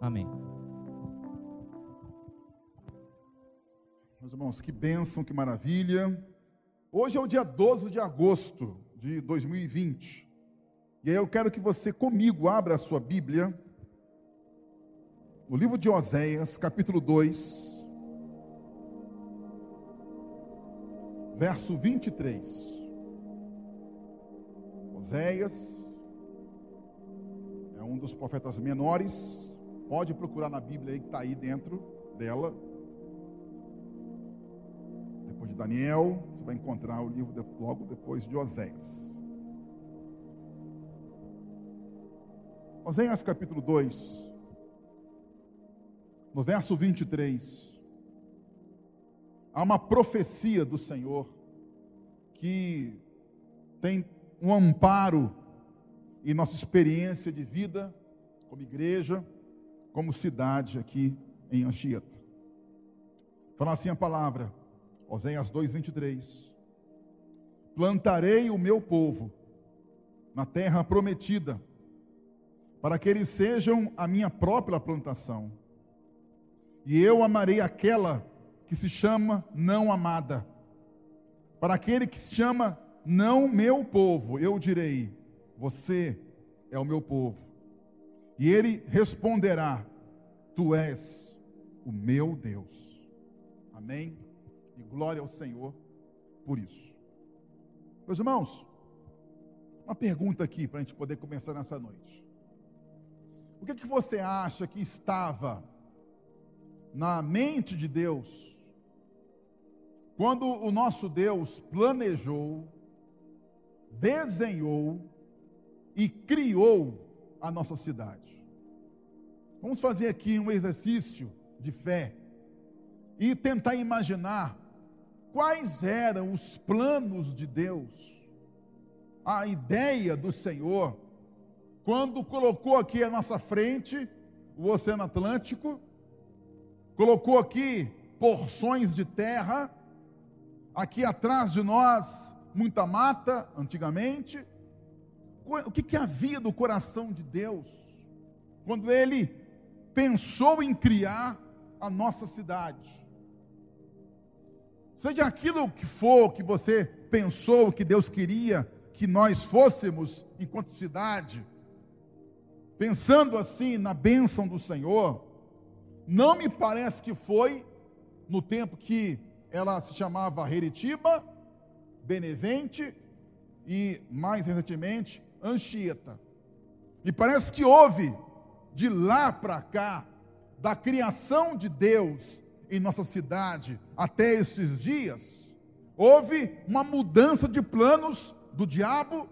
Amém. Meus irmãos, que bênção, que maravilha. Hoje é o dia 12 de agosto de 2020. E aí eu quero que você comigo abra a sua Bíblia no livro de Oséias, capítulo 2, verso 23. Oséias é um dos profetas menores. Pode procurar na Bíblia aí que está aí dentro dela. Depois de Daniel, você vai encontrar o livro de, logo depois de Oséias. Oséias capítulo 2, no verso 23, há uma profecia do Senhor que tem um amparo em nossa experiência de vida como igreja, como cidade aqui em Anchieta. Fala assim a palavra, Oséias 2:23. Plantarei o meu povo na terra prometida, para que eles sejam a minha própria plantação. E eu amarei aquela que se chama não amada. Para aquele que se chama não meu povo, eu direi: Você é o meu povo. E ele responderá: Tu és o meu Deus. Amém? E glória ao Senhor por isso. Meus irmãos, uma pergunta aqui para a gente poder começar nessa noite. O que, que você acha que estava na mente de Deus quando o nosso Deus planejou, desenhou e criou a nossa cidade? Vamos fazer aqui um exercício de fé e tentar imaginar quais eram os planos de Deus, a ideia do Senhor quando colocou aqui à nossa frente o Oceano Atlântico, colocou aqui porções de terra, aqui atrás de nós muita mata, antigamente. O que, que havia do coração de Deus quando Ele pensou em criar a nossa cidade? Seja aquilo que for que você pensou que Deus queria que nós fôssemos enquanto cidade, pensando assim na bênção do Senhor, não me parece que foi no tempo que ela se chamava Heritiba, Benevente e mais recentemente Anchieta. E parece que houve de lá para cá, da criação de Deus em nossa cidade até esses dias, houve uma mudança de planos do diabo,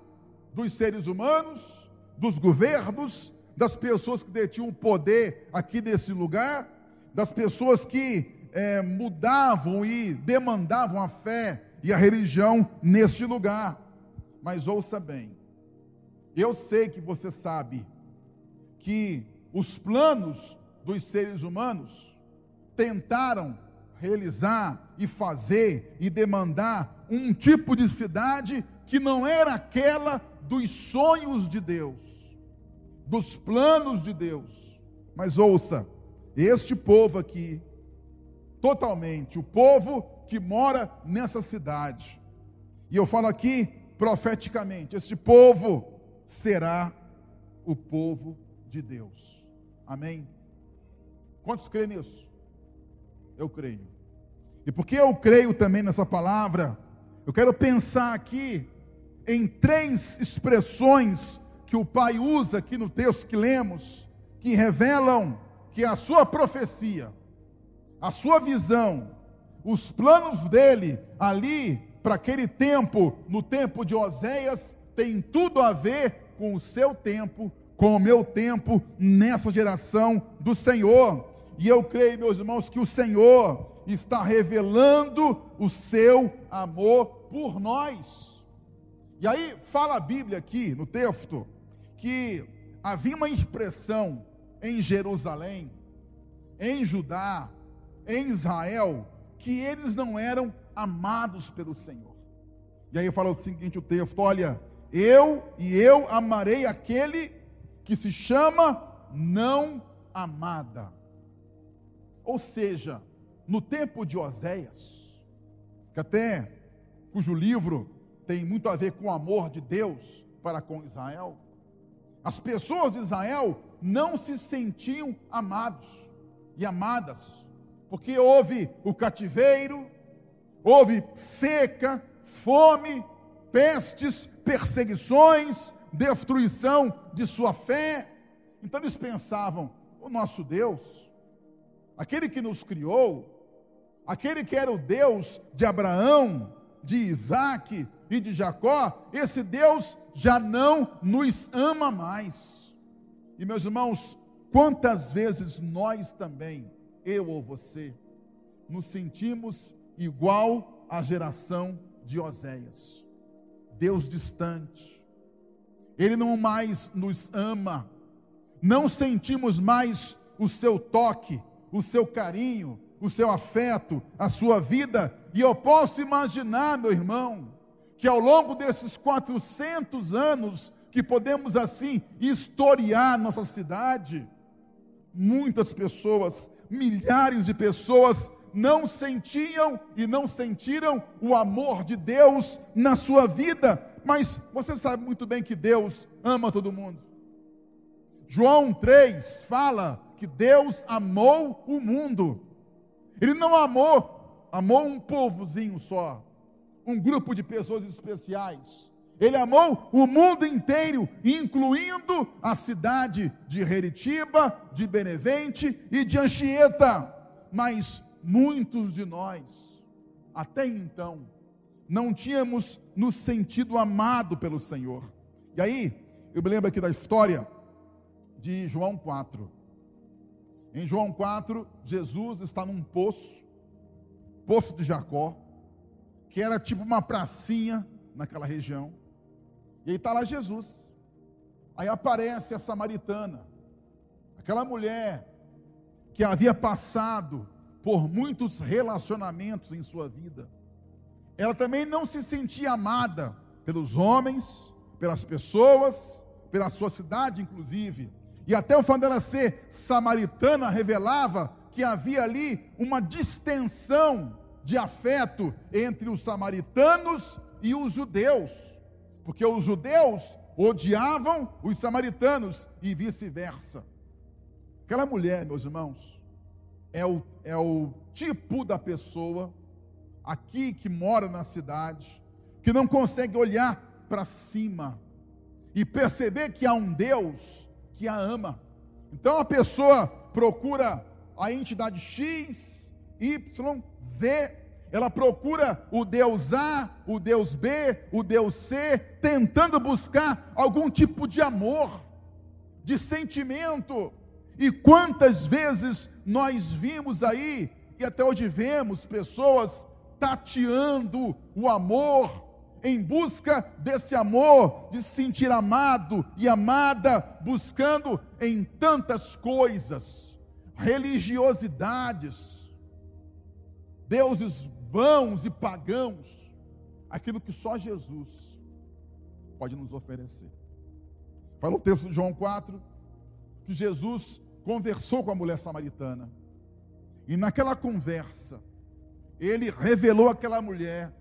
dos seres humanos, dos governos, das pessoas que detinham poder aqui nesse lugar, das pessoas que é, mudavam e demandavam a fé e a religião neste lugar. Mas ouça bem, eu sei que você sabe que os planos dos seres humanos tentaram realizar e fazer e demandar um tipo de cidade que não era aquela dos sonhos de Deus dos planos de Deus. Mas ouça, este povo aqui, totalmente, o povo que mora nessa cidade, e eu falo aqui profeticamente: este povo será o povo de Deus. Amém? Quantos creem nisso? Eu creio. E porque eu creio também nessa palavra, eu quero pensar aqui em três expressões que o pai usa aqui no texto que lemos, que revelam que a sua profecia, a sua visão, os planos dele ali para aquele tempo, no tempo de Oséias, tem tudo a ver com o seu tempo, com o meu tempo nessa geração do Senhor. E eu creio, meus irmãos, que o Senhor está revelando o seu amor por nós. E aí fala a Bíblia aqui no texto que havia uma expressão em Jerusalém, em Judá, em Israel, que eles não eram amados pelo Senhor. E aí fala o seguinte: o texto, olha, eu e eu amarei aquele que se chama não amada. Ou seja, no tempo de Oséias, que até cujo livro tem muito a ver com o amor de Deus para com Israel, as pessoas de Israel não se sentiam amados e amadas, porque houve o cativeiro, houve seca, fome, pestes, perseguições, destruição de sua fé. Então eles pensavam: o nosso Deus, aquele que nos criou, aquele que era o Deus de Abraão, de Isaac e de Jacó, esse Deus já não nos ama mais. E meus irmãos, quantas vezes nós também, eu ou você, nos sentimos igual à geração de Oséias. Deus distante. Ele não mais nos ama. Não sentimos mais o seu toque, o seu carinho, o seu afeto, a sua vida. E eu posso imaginar, meu irmão, que ao longo desses 400 anos que podemos assim historiar nossa cidade, muitas pessoas, milhares de pessoas não sentiam e não sentiram o amor de Deus na sua vida, mas você sabe muito bem que Deus ama todo mundo. João 3 fala que Deus amou o mundo. Ele não amou, amou um povozinho só um grupo de pessoas especiais. Ele amou o mundo inteiro, incluindo a cidade de Heritiba, de Benevente e de Anchieta. Mas muitos de nós, até então, não tínhamos nos sentido amado pelo Senhor. E aí, eu me lembro aqui da história de João 4. Em João 4, Jesus está num poço, poço de Jacó, que era tipo uma pracinha naquela região. E aí está lá Jesus. Aí aparece a samaritana, aquela mulher que havia passado por muitos relacionamentos em sua vida. Ela também não se sentia amada pelos homens, pelas pessoas, pela sua cidade, inclusive. E até o fato dela ser samaritana revelava que havia ali uma distensão de afeto entre os samaritanos e os judeus, porque os judeus odiavam os samaritanos e vice-versa. Aquela mulher, meus irmãos, é o, é o tipo da pessoa aqui que mora na cidade, que não consegue olhar para cima e perceber que há um Deus que a ama. Então a pessoa procura a entidade X, Y, Z, ela procura o Deus A, o Deus B, o Deus C, tentando buscar algum tipo de amor, de sentimento. E quantas vezes nós vimos aí, e até hoje vemos, pessoas tateando o amor, em busca desse amor, de se sentir amado e amada, buscando em tantas coisas, religiosidades, deuses vãos e pagãos, aquilo que só Jesus pode nos oferecer. Fala o texto de João 4 que Jesus conversou com a mulher samaritana. E naquela conversa, ele revelou àquela mulher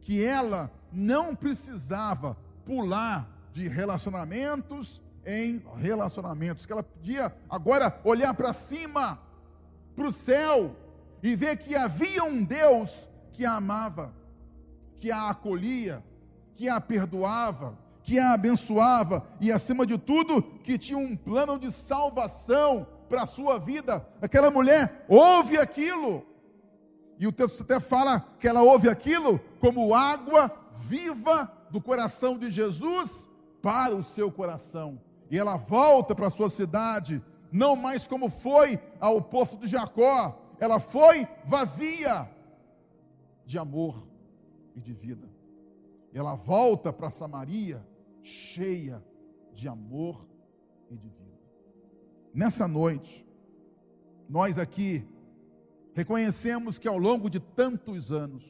que ela não precisava pular de relacionamentos em relacionamentos, que ela podia agora olhar para cima, para o céu, e ver que havia um Deus que a amava, que a acolhia, que a perdoava, que a abençoava e, acima de tudo, que tinha um plano de salvação para a sua vida. Aquela mulher ouve aquilo, e o texto até fala que ela ouve aquilo como água viva do coração de Jesus para o seu coração. E ela volta para a sua cidade, não mais como foi ao poço de Jacó, ela foi vazia de amor e de vida. Ela volta para Samaria cheia de amor e de vida. Nessa noite, nós aqui reconhecemos que ao longo de tantos anos,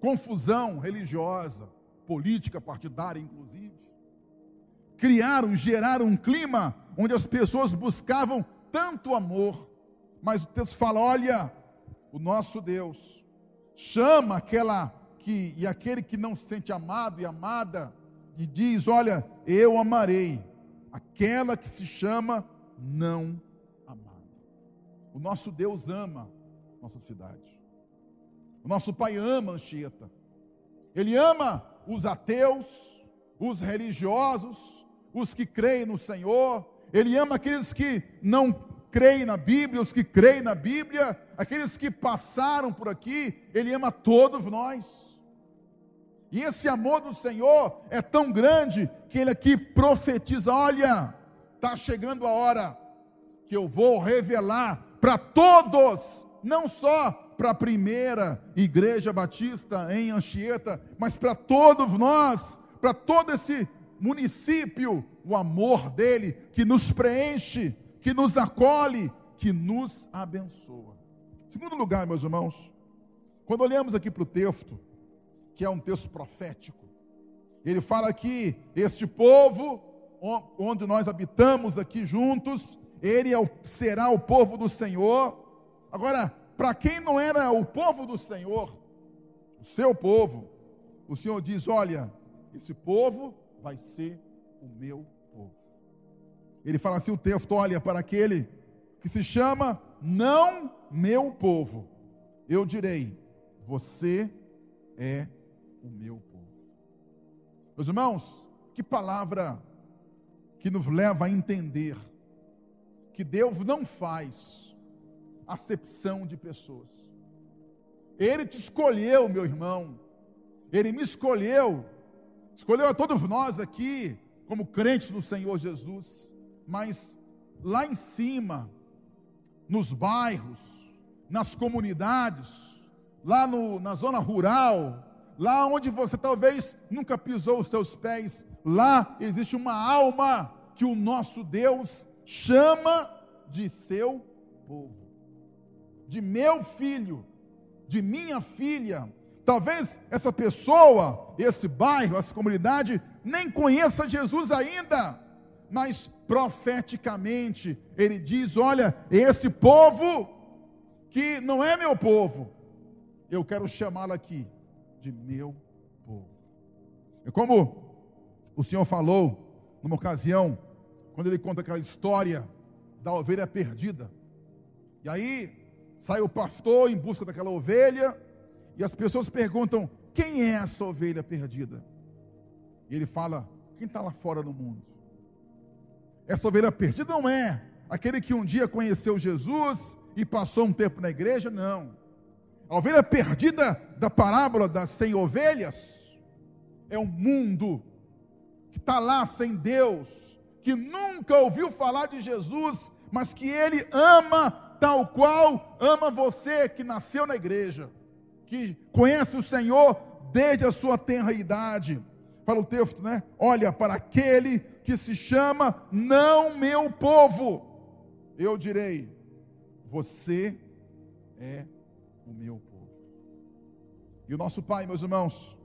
confusão religiosa, política partidária, inclusive, criaram, geraram um clima onde as pessoas buscavam tanto amor, mas o texto fala: olha, o nosso Deus chama aquela que e aquele que não se sente amado e amada e diz: olha, eu amarei aquela que se chama não amada. O nosso Deus ama nossa cidade. O nosso Pai ama Anchieta. Ele ama os ateus, os religiosos, os que creem no Senhor. Ele ama aqueles que não creem na Bíblia, os que creem na Bíblia, aqueles que passaram por aqui. Ele ama todos nós. E esse amor do Senhor é tão grande que ele aqui profetiza: olha, está chegando a hora que eu vou revelar para todos, não só para a primeira igreja batista em Anchieta, mas para todos nós, para todo esse município, o amor dele que nos preenche, que nos acolhe, que nos abençoa. Segundo lugar, meus irmãos, quando olhamos aqui para o texto, que é um texto profético, ele fala que este povo, onde nós habitamos aqui juntos, ele é será o povo do Senhor. Agora, para quem não era o povo do Senhor, o seu povo, o Senhor diz: Olha, esse povo vai ser o meu povo. Ele fala assim: o texto, olha, para aquele que se chama não meu povo, eu direi: Você é o meu povo. Meus irmãos, que palavra que nos leva a entender que Deus não faz acepção de pessoas. Ele te escolheu, meu irmão. Ele me escolheu. Escolheu a todos nós aqui, como crentes do Senhor Jesus. Mas lá em cima, nos bairros, nas comunidades, lá no, na zona rural, lá onde você talvez nunca pisou os seus pés, lá existe uma alma que o nosso Deus chama de seu povo, de meu filho, de minha filha. Talvez essa pessoa, esse bairro, essa comunidade, nem conheça Jesus ainda, mas profeticamente ele diz: Olha, esse povo que não é meu povo, eu quero chamá-lo aqui de meu povo. É como o Senhor falou numa ocasião quando ele conta aquela história da ovelha perdida. E aí sai o pastor em busca daquela ovelha, e as pessoas perguntam: quem é essa ovelha perdida? E ele fala: quem está lá fora no mundo? Essa ovelha perdida não é aquele que um dia conheceu Jesus e passou um tempo na igreja, não. A ovelha perdida da parábola das cem ovelhas é um mundo que está lá sem Deus, que nunca ouviu falar de Jesus, mas que ele ama tal qual ama você que nasceu na igreja, que conhece o Senhor desde a sua tenra idade. Fala o texto, né? Olha para aquele que se chama não meu povo. Eu direi: você é o meu povo. E o nosso Pai, meus irmãos,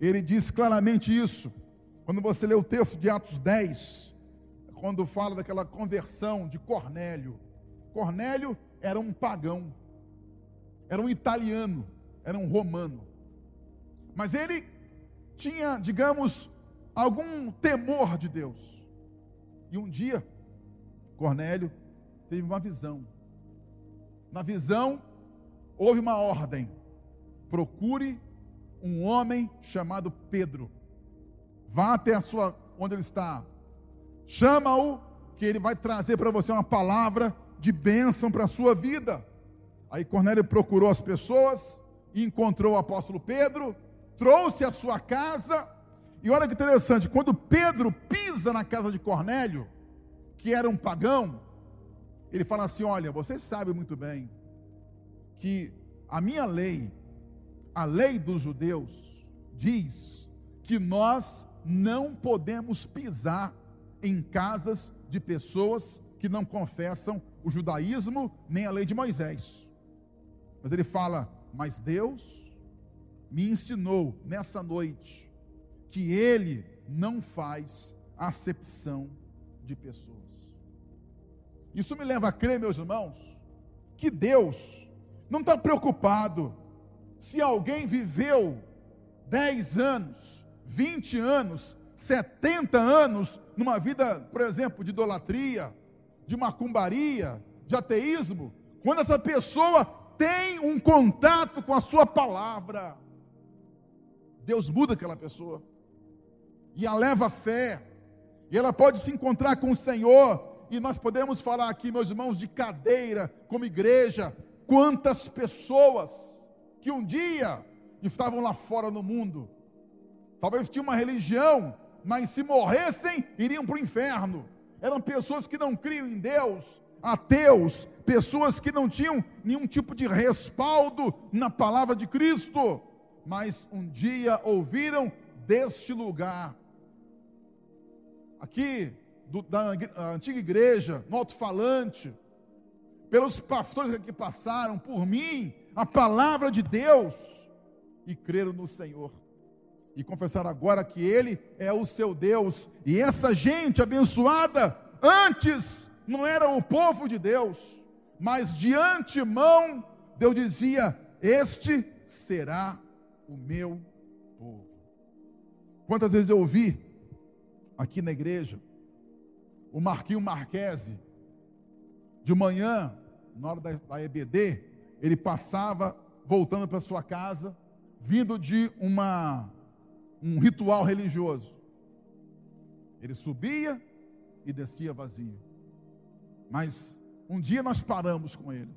ele diz claramente isso. Quando você lê o texto de Atos 10, quando fala daquela conversão de Cornélio. Cornélio era um pagão, era um italiano, era um romano. Mas ele tinha, digamos, algum temor de Deus. E um dia, Cornélio teve uma visão. Na visão, houve uma ordem: procure um homem chamado Pedro. Vá até a sua onde ele está, Chama-o, que ele vai trazer para você uma palavra de bênção para a sua vida. Aí Cornélio procurou as pessoas, encontrou o apóstolo Pedro, trouxe a sua casa, e olha que interessante, quando Pedro pisa na casa de Cornélio, que era um pagão, ele fala assim: Olha, você sabe muito bem que a minha lei, a lei dos judeus, diz que nós não podemos pisar em casas de pessoas que não confessam o judaísmo nem a lei de Moisés. Mas ele fala: Mas Deus me ensinou nessa noite que ele não faz acepção de pessoas. Isso me leva a crer, meus irmãos, que Deus não está preocupado se alguém viveu 10 anos, 20 anos, 70 anos numa vida, por exemplo, de idolatria, de macumbaria, de ateísmo, quando essa pessoa tem um contato com a sua palavra, Deus muda aquela pessoa. E a leva a fé, e ela pode se encontrar com o Senhor, e nós podemos falar aqui, meus irmãos, de cadeira, como igreja, quantas pessoas que um dia estavam lá fora no mundo, talvez tinham uma religião, mas se morressem, iriam para o inferno. Eram pessoas que não criam em Deus, ateus, pessoas que não tinham nenhum tipo de respaldo na palavra de Cristo, mas um dia ouviram deste lugar, aqui do, da antiga igreja, no alto-falante, pelos pastores que passaram, por mim, a palavra de Deus, e creram no Senhor. E confessaram agora que Ele é o seu Deus. E essa gente abençoada, antes não era o povo de Deus, mas de antemão, Deus dizia: Este será o meu povo. Quantas vezes eu ouvi aqui na igreja o Marquinho Marquese, de manhã, na hora da, da EBD, ele passava voltando para sua casa, vindo de uma, um ritual religioso. Ele subia e descia vazio. Mas um dia nós paramos com ele.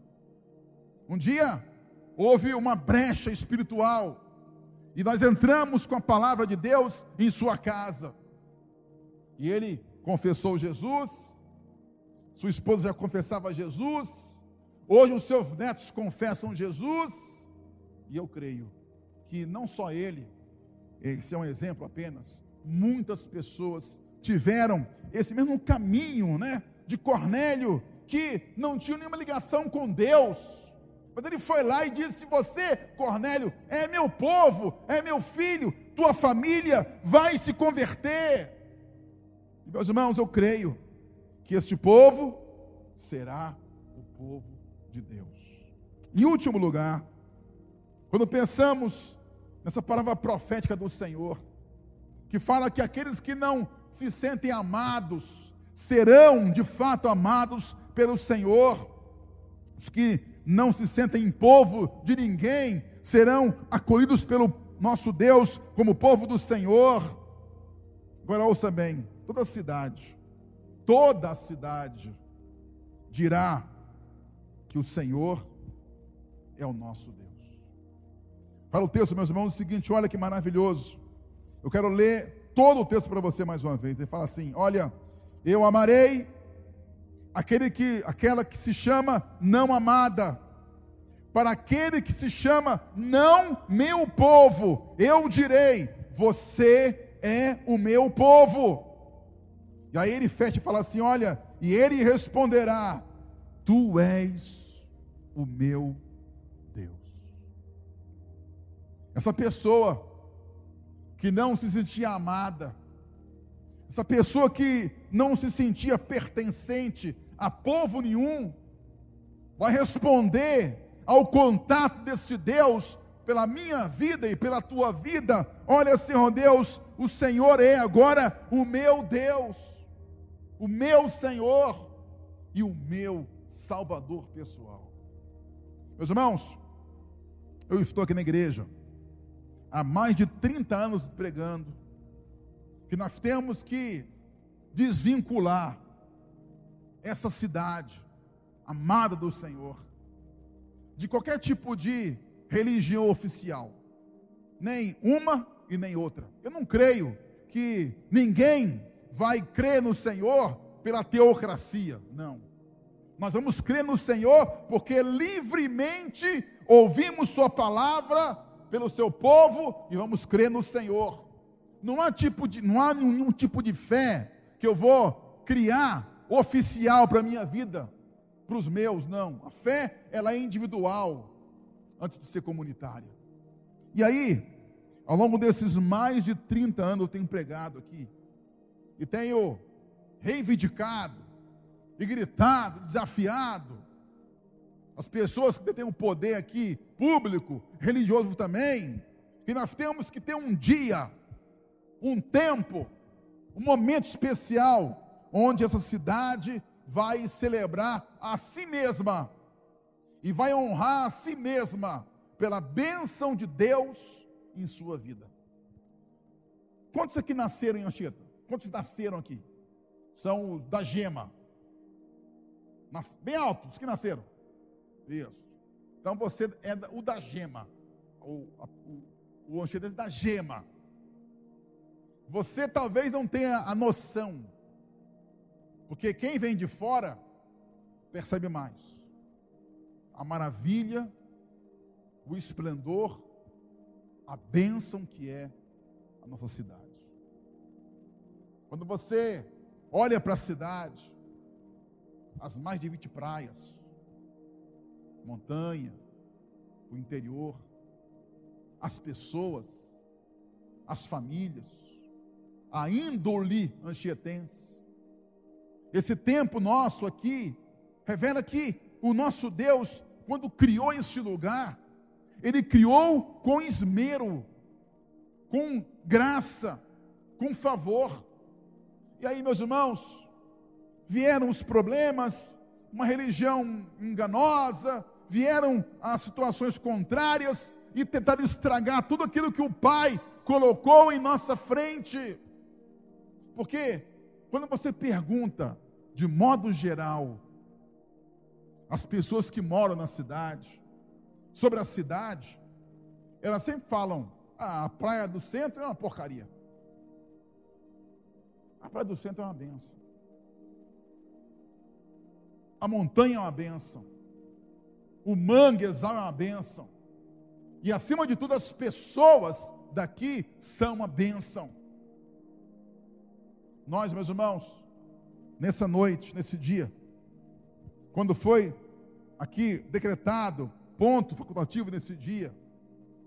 Um dia houve uma brecha espiritual e nós entramos com a palavra de Deus em sua casa. E ele confessou Jesus, sua esposa já confessava Jesus, hoje os seus netos confessam Jesus, e eu creio que não só ele, esse é um exemplo apenas, muitas pessoas tiveram esse mesmo caminho, né, de Cornélio, que não tinha nenhuma ligação com Deus, mas ele foi lá e disse: Você, Cornélio, é meu povo, é meu filho, tua família vai se converter. E, meus irmãos, eu creio que este povo será o povo de Deus. Em último lugar, quando pensamos nessa palavra profética do Senhor, que fala que aqueles que não se sentem amados serão de fato amados pelo Senhor, os que não se sentem povo de ninguém serão acolhidos pelo nosso Deus como povo do Senhor. Agora ouça bem: toda cidade, toda a cidade dirá que o Senhor é o nosso Deus. Para o texto, meus irmãos, é o seguinte: olha que maravilhoso. Eu quero ler todo o texto para você mais uma vez. Ele fala assim: Olha, eu amarei aquele que, aquela que se chama não amada, para aquele que se chama não meu povo, eu direi: Você é o meu povo. E aí ele fecha e fala assim: Olha, e ele responderá: Tu és o meu Deus. Essa pessoa que não se sentia amada, essa pessoa que não se sentia pertencente a povo nenhum, vai responder ao contato desse Deus pela minha vida e pela tua vida. Olha, Senhor Deus, o Senhor é agora o meu Deus, o meu Senhor e o meu Salvador pessoal. Meus irmãos, eu estou aqui na igreja há mais de 30 anos pregando que nós temos que desvincular essa cidade amada do Senhor de qualquer tipo de religião oficial, nem uma e nem outra. Eu não creio que ninguém vai crer no Senhor pela teocracia, não. Nós vamos crer no Senhor porque livremente ouvimos Sua palavra pelo seu povo e vamos crer no Senhor. Não há, tipo de, não há nenhum tipo de fé que eu vou criar oficial para a minha vida, para os meus, não. A fé, ela é individual, antes de ser comunitária. E aí, ao longo desses mais de 30 anos, eu tenho pregado aqui, e tenho reivindicado e gritado, desafiado. As pessoas que têm o poder aqui, público, religioso também, que nós temos que ter um dia, um tempo, um momento especial, onde essa cidade vai celebrar a si mesma e vai honrar a si mesma pela bênção de Deus em sua vida. Quantos aqui nasceram em Anchieta? Quantos nasceram aqui? São os da gema. Bem altos, que nasceram. Isso. Então você é o da gema. O, o, o Anchieta é da gema. Você talvez não tenha a noção. Porque quem vem de fora percebe mais. A maravilha, o esplendor, a bênção que é a nossa cidade. Quando você olha para a cidade, as mais de 20 praias, montanha, o interior, as pessoas, as famílias, a índole anchietense. Esse tempo nosso aqui revela que o nosso Deus, quando criou este lugar, ele criou com esmero, com graça, com favor. E aí, meus irmãos, vieram os problemas, uma religião enganosa, vieram as situações contrárias e tentaram estragar tudo aquilo que o Pai colocou em nossa frente. Porque quando você pergunta, de modo geral, as pessoas que moram na cidade, sobre a cidade, elas sempre falam: ah, a praia do centro é uma porcaria. A praia do centro é uma benção. A montanha é uma benção. O manguezal é uma benção. E acima de tudo, as pessoas daqui são uma benção. Nós, meus irmãos, nessa noite, nesse dia, quando foi aqui decretado ponto facultativo nesse dia,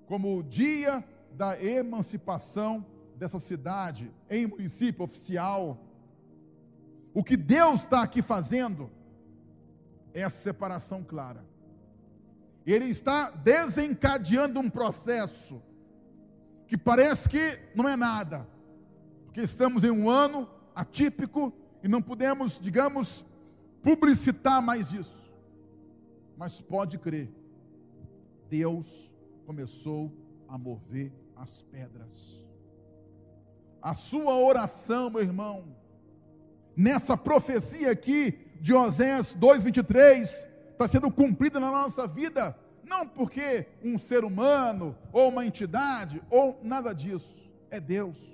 como o dia da emancipação dessa cidade em município oficial, o que Deus está aqui fazendo é a separação clara. Ele está desencadeando um processo que parece que não é nada, porque estamos em um ano atípico e não podemos, digamos, publicitar mais isso. Mas pode crer, Deus começou a mover as pedras. A sua oração, meu irmão, nessa profecia aqui de Oséias 2:23 está sendo cumprida na nossa vida, não porque um ser humano ou uma entidade ou nada disso, é Deus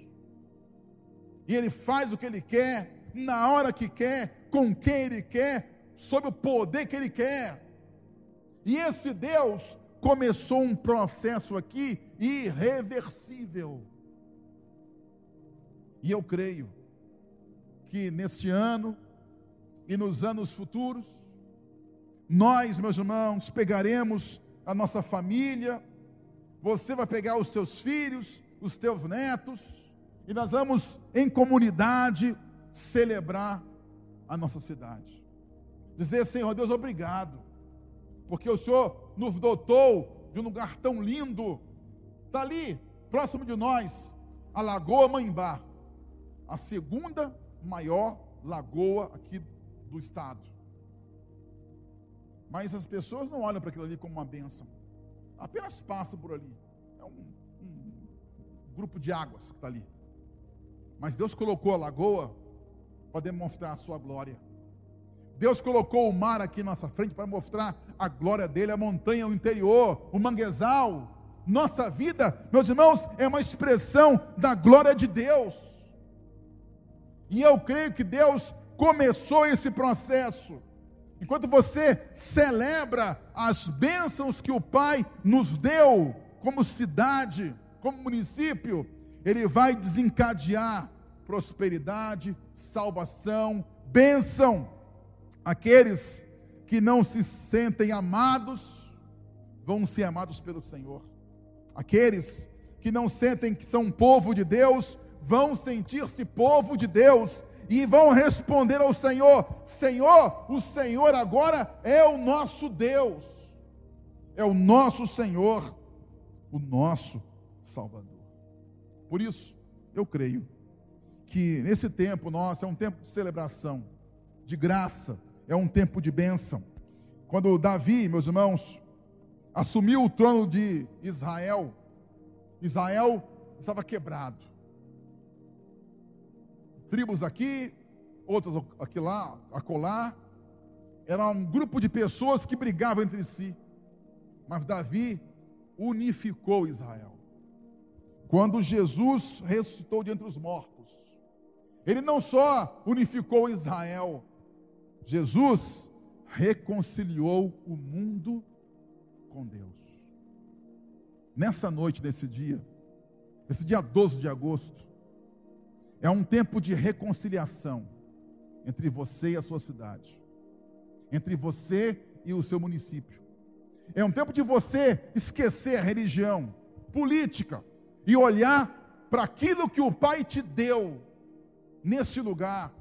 e ele faz o que ele quer, na hora que quer, com quem ele quer, sob o poder que ele quer. E esse Deus começou um processo aqui irreversível. E eu creio que neste ano e nos anos futuros, nós, meus irmãos, pegaremos a nossa família, você vai pegar os seus filhos, os teus netos, e nós vamos, em comunidade, celebrar a nossa cidade. Dizer, Senhor Deus, obrigado, porque o Senhor nos dotou de um lugar tão lindo. Está ali, próximo de nós, a Lagoa Mãembá, a segunda maior lagoa aqui do estado. Mas as pessoas não olham para aquilo ali como uma bênção, apenas passam por ali. É um, um grupo de águas que está ali. Mas Deus colocou a lagoa para demonstrar a sua glória. Deus colocou o mar aqui na nossa frente para mostrar a glória dele, a montanha, o interior, o manguezal. Nossa vida, meus irmãos, é uma expressão da glória de Deus. E eu creio que Deus começou esse processo. Enquanto você celebra as bênçãos que o Pai nos deu como cidade, como município, ele vai desencadear prosperidade, salvação, bênção. Aqueles que não se sentem amados, vão ser amados pelo Senhor. Aqueles que não sentem que são povo de Deus, vão sentir-se povo de Deus. e vão responder ao Senhor: Senhor, o Senhor agora é o nosso Deus, é o nosso Senhor, o nosso Salvador. Por isso, eu creio que nesse tempo nosso é um tempo de celebração, de graça, é um tempo de bênção. Quando Davi, meus irmãos, assumiu o trono de Israel, Israel estava quebrado. Tribos aqui, outras aqui lá, acolá. Era um grupo de pessoas que brigavam entre si. Mas Davi unificou Israel. Quando Jesus ressuscitou de entre os mortos, ele não só unificou Israel, Jesus reconciliou o mundo com Deus. Nessa noite, nesse dia, esse dia 12 de agosto, é um tempo de reconciliação entre você e a sua cidade, entre você e o seu município. É um tempo de você esquecer a religião, política e olhar para aquilo que o Pai te deu nesse lugar,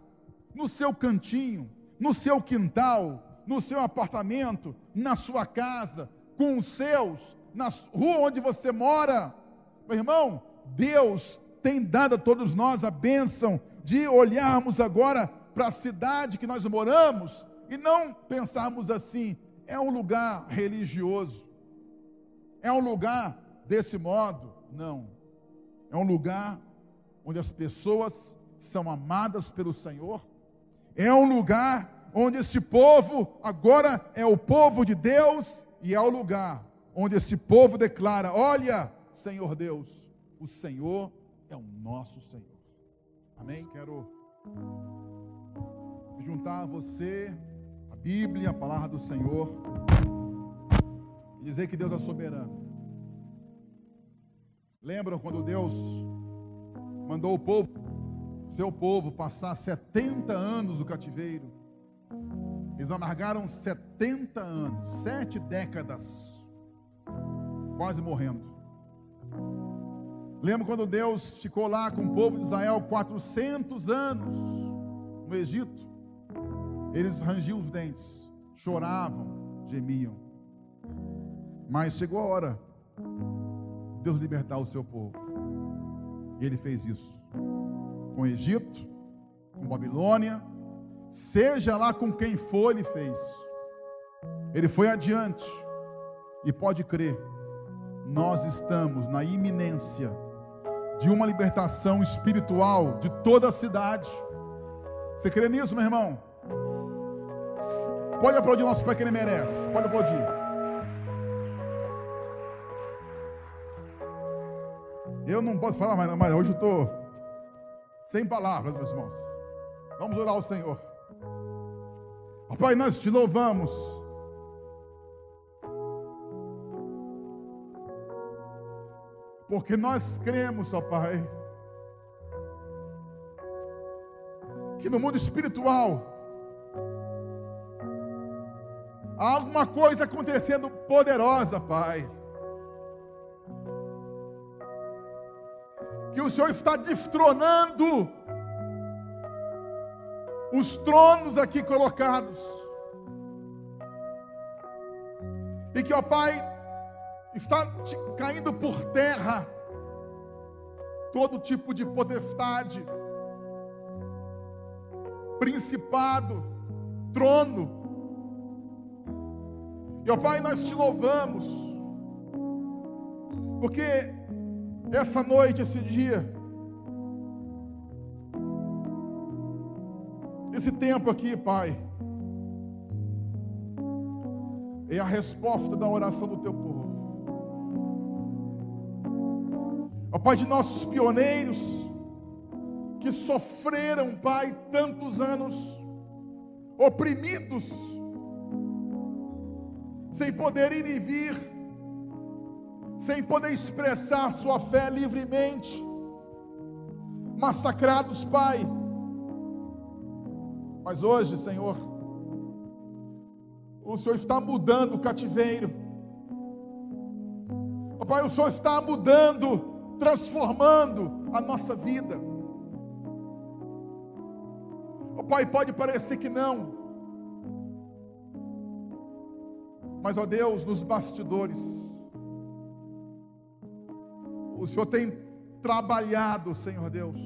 no seu cantinho, no seu quintal, no seu apartamento, na sua casa, com os seus, na rua onde você mora. Meu irmão, Deus tem dado a todos nós a bênção de olharmos agora para a cidade que nós moramos e não pensarmos assim, é um lugar religioso, é um lugar desse modo. Não. É um lugar onde as pessoas são amadas pelo Senhor, é um lugar onde esse povo agora é o povo de Deus e é o lugar onde esse povo declara: Olha, Senhor Deus, o Senhor é o nosso Senhor. Amém? Quero juntar a você a Bíblia, a palavra do Senhor, e dizer que Deus é soberano. Lembram quando Deus mandou o povo, seu povo, passar 70 anos no cativeiro? Eles amargaram 70 anos, sete décadas quase morrendo. Lembra quando Deus ficou lá com o povo de Israel 400 anos no Egito? Eles rangiam os dentes, choravam, gemiam. Mas chegou a hora de Deus libertar o seu povo. E ele fez isso com o Egito, com Babilônia, seja lá com quem for, ele fez. Ele foi adiante. E pode crer, nós estamos na iminência de uma libertação espiritual de toda a cidade. Você crê nisso, meu irmão? Pode aplaudir nosso pai que ele merece. Pode aplaudir. Eu não posso falar mais, mas hoje eu estou sem palavras, meus irmãos. Vamos orar ao Senhor. Pai, nós te louvamos Porque nós cremos, ó Pai, que no mundo espiritual há alguma coisa acontecendo poderosa, Pai. Que o Senhor está destronando os tronos aqui colocados. E que, ó Pai, está caindo por terra todo tipo de potestade, principado, trono. E ó Pai, nós te louvamos, porque essa noite, esse dia, esse tempo aqui, Pai, é a resposta da oração do teu povo. Ó Pai, de nossos pioneiros, que sofreram, Pai, tantos anos, oprimidos, sem poder ir e vir, sem poder expressar sua fé livremente, massacrados, Pai. Mas hoje, Senhor, o Senhor está mudando o cativeiro. Pai, o Senhor está mudando transformando a nossa vida. Pai, pode parecer que não. Mas, ó Deus, nos bastidores, o Senhor tem trabalhado, Senhor Deus,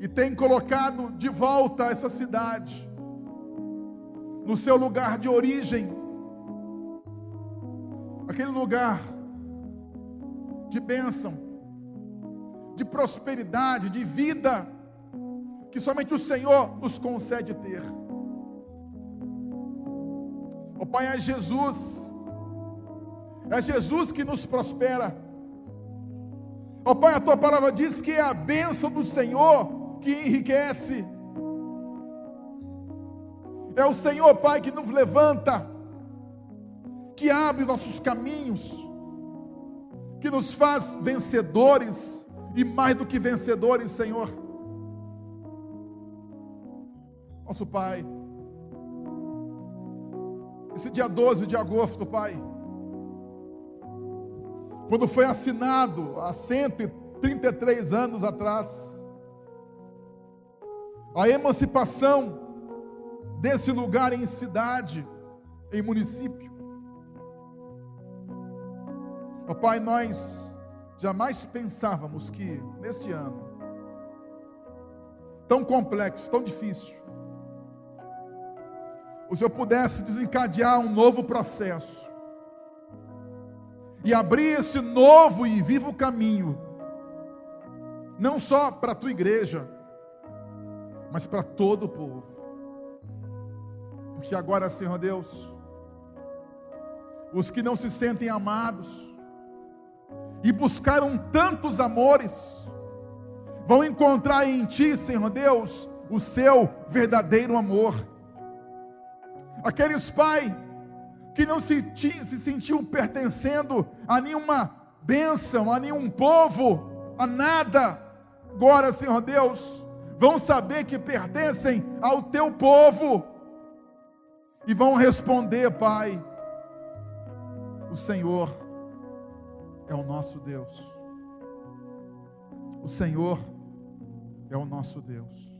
e tem colocado de volta essa cidade no seu lugar de origem, aquele lugar de bênção, de prosperidade, de vida, que somente o Senhor nos concede ter. O Pai é Jesus, é Jesus que nos prospera. Ó Pai, a tua palavra diz que é a bênção do Senhor que enriquece. É o Senhor, Pai, que nos levanta, que abre nossos caminhos, que nos faz vencedores e mais do que vencedores, Senhor. Nosso Pai, esse dia 12 de agosto, Pai, quando foi assinado há 133 anos atrás, a emancipação desse lugar em cidade, em município. Ó Pai, nós jamais pensávamos que nesse ano, tão complexo, tão difícil, o Senhor pudesse desencadear um novo processo e abrir esse novo e vivo caminho, não só para a tua igreja, mas para todo o povo. Porque agora, Senhor Deus, os que não se sentem amados e buscaram tantos amores, vão encontrar em Ti, Senhor Deus, o seu verdadeiro amor. Aqueles, Pai, que não se, se sentiam pertencendo a nenhuma bênção, a nenhum povo, a nada. Agora, Senhor Deus, vão saber que pertencem ao teu povo e vão responder, Pai: o Senhor é o nosso Deus. O Senhor é o nosso Deus.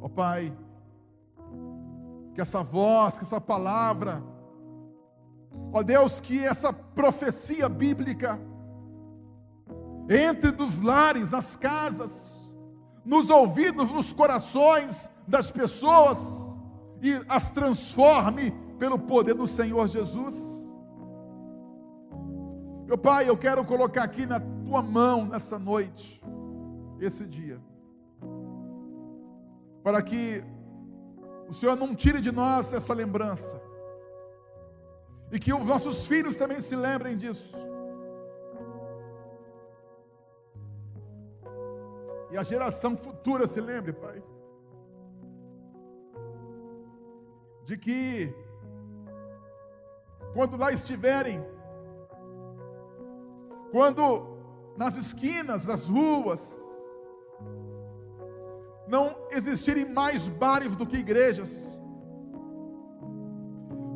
Ó oh, Pai, que essa voz, que essa palavra, ó Deus, que essa profecia bíblica entre nos lares, nas casas, nos ouvidos, nos corações das pessoas e as transforme pelo poder do Senhor Jesus. Meu Pai, eu quero colocar aqui na tua mão nessa noite, esse dia, para que o Senhor não tire de nós essa lembrança. E que os nossos filhos também se lembrem disso. E a geração futura se lembre, Pai. De que, quando lá estiverem, quando nas esquinas das ruas, não existirem mais bares do que igrejas.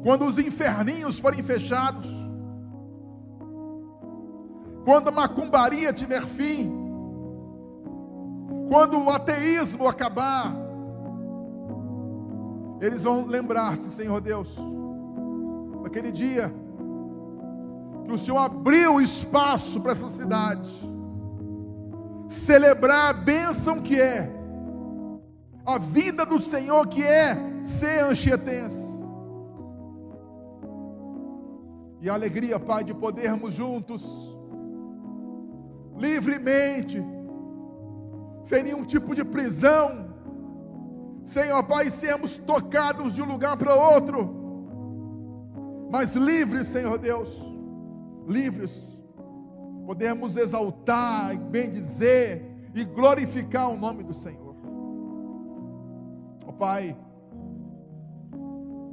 Quando os inferninhos forem fechados, quando a macumbaria tiver fim, quando o ateísmo acabar, eles vão lembrar-se, Senhor Deus, naquele dia, que o Senhor abriu espaço para essa cidade, celebrar a bênção que é a vida do Senhor que é ser anchietense. E a alegria, Pai, de podermos juntos, livremente, sem nenhum tipo de prisão, ó Pai, sermos tocados de um lugar para outro, mas livres, Senhor Deus, livres, podemos exaltar, bendizer e glorificar o nome do Senhor. Pai,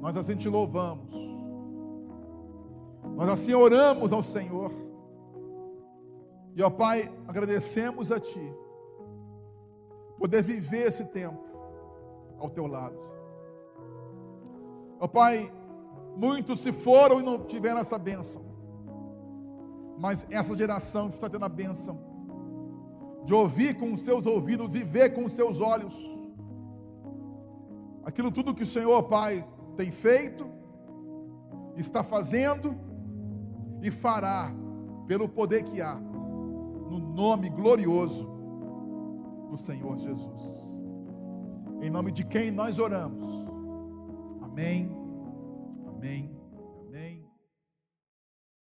nós assim te louvamos, nós assim oramos ao Senhor, e ó Pai, agradecemos a Ti, poder viver esse tempo ao Teu lado. Ó Pai, muitos se foram e não tiveram essa bênção, mas essa geração está tendo a bênção de ouvir com os seus ouvidos e ver com os seus olhos. Aquilo tudo que o Senhor, Pai, tem feito, está fazendo e fará, pelo poder que há, no nome glorioso do Senhor Jesus. Em nome de quem nós oramos. Amém. Amém.